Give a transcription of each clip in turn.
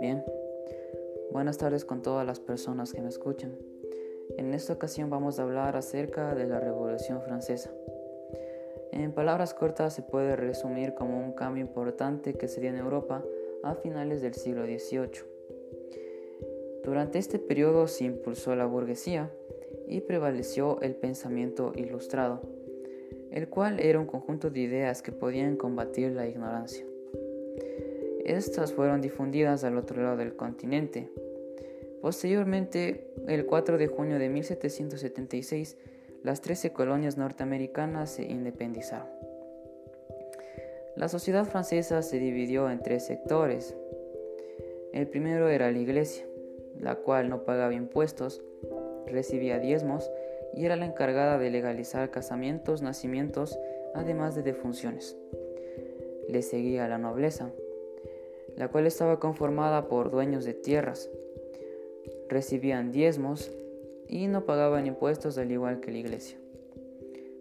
Bien, buenas tardes con todas las personas que me escuchan. En esta ocasión vamos a hablar acerca de la Revolución Francesa. En palabras cortas se puede resumir como un cambio importante que se dio en Europa a finales del siglo XVIII. Durante este periodo se impulsó la burguesía y prevaleció el pensamiento ilustrado, el cual era un conjunto de ideas que podían combatir la ignorancia. Estas fueron difundidas al otro lado del continente. Posteriormente, el 4 de junio de 1776, las 13 colonias norteamericanas se independizaron. La sociedad francesa se dividió en tres sectores. El primero era la iglesia, la cual no pagaba impuestos, recibía diezmos y era la encargada de legalizar casamientos, nacimientos, además de defunciones. Le seguía la nobleza, la cual estaba conformada por dueños de tierras. Recibían diezmos y no pagaban impuestos al igual que la iglesia.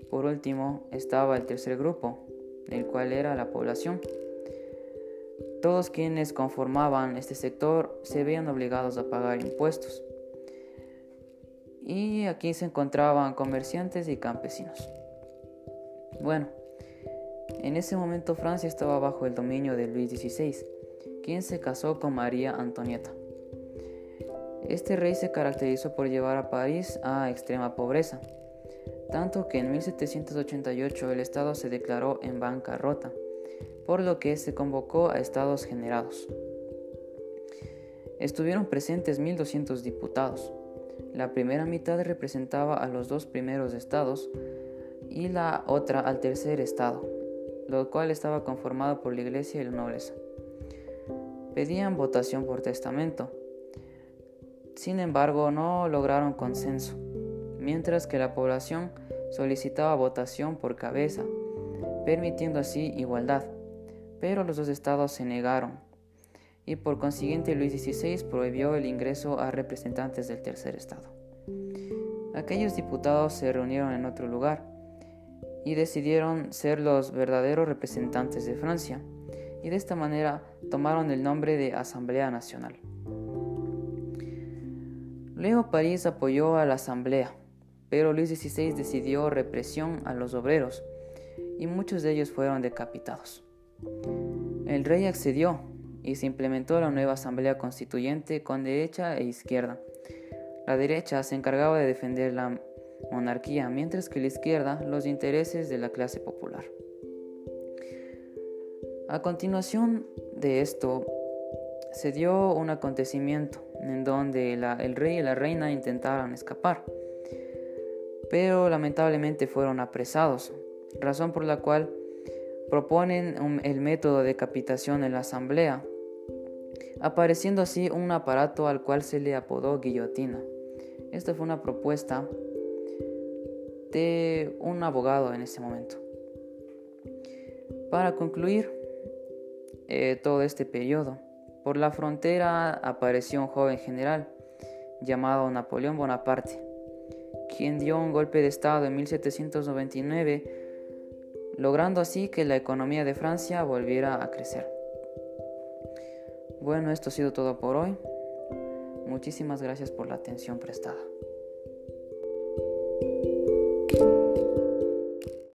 Por último estaba el tercer grupo, el cual era la población. Todos quienes conformaban este sector se veían obligados a pagar impuestos. Y aquí se encontraban comerciantes y campesinos. Bueno, en ese momento Francia estaba bajo el dominio de Luis XVI, quien se casó con María Antonieta. Este rey se caracterizó por llevar a París a extrema pobreza, tanto que en 1788 el Estado se declaró en bancarrota, por lo que se convocó a Estados Generados. Estuvieron presentes 1.200 diputados. La primera mitad representaba a los dos primeros estados y la otra al tercer estado, lo cual estaba conformado por la iglesia y la nobleza. Pedían votación por testamento. Sin embargo, no lograron consenso, mientras que la población solicitaba votación por cabeza, permitiendo así igualdad, pero los dos estados se negaron y por consiguiente Luis XVI prohibió el ingreso a representantes del tercer estado. Aquellos diputados se reunieron en otro lugar y decidieron ser los verdaderos representantes de Francia y de esta manera tomaron el nombre de Asamblea Nacional. Luego París apoyó a la Asamblea, pero Luis XVI decidió represión a los obreros y muchos de ellos fueron decapitados. El rey accedió y se implementó la nueva Asamblea Constituyente con derecha e izquierda. La derecha se encargaba de defender la monarquía, mientras que la izquierda los intereses de la clase popular. A continuación de esto, se dio un acontecimiento en donde el rey y la reina intentaron escapar, pero lamentablemente fueron apresados, razón por la cual proponen el método de decapitación en la asamblea, apareciendo así un aparato al cual se le apodó guillotina. Esta fue una propuesta de un abogado en ese momento. Para concluir eh, todo este periodo, por la frontera apareció un joven general llamado Napoleón Bonaparte, quien dio un golpe de Estado en 1799 logrando así que la economía de Francia volviera a crecer. Bueno, esto ha sido todo por hoy. Muchísimas gracias por la atención prestada.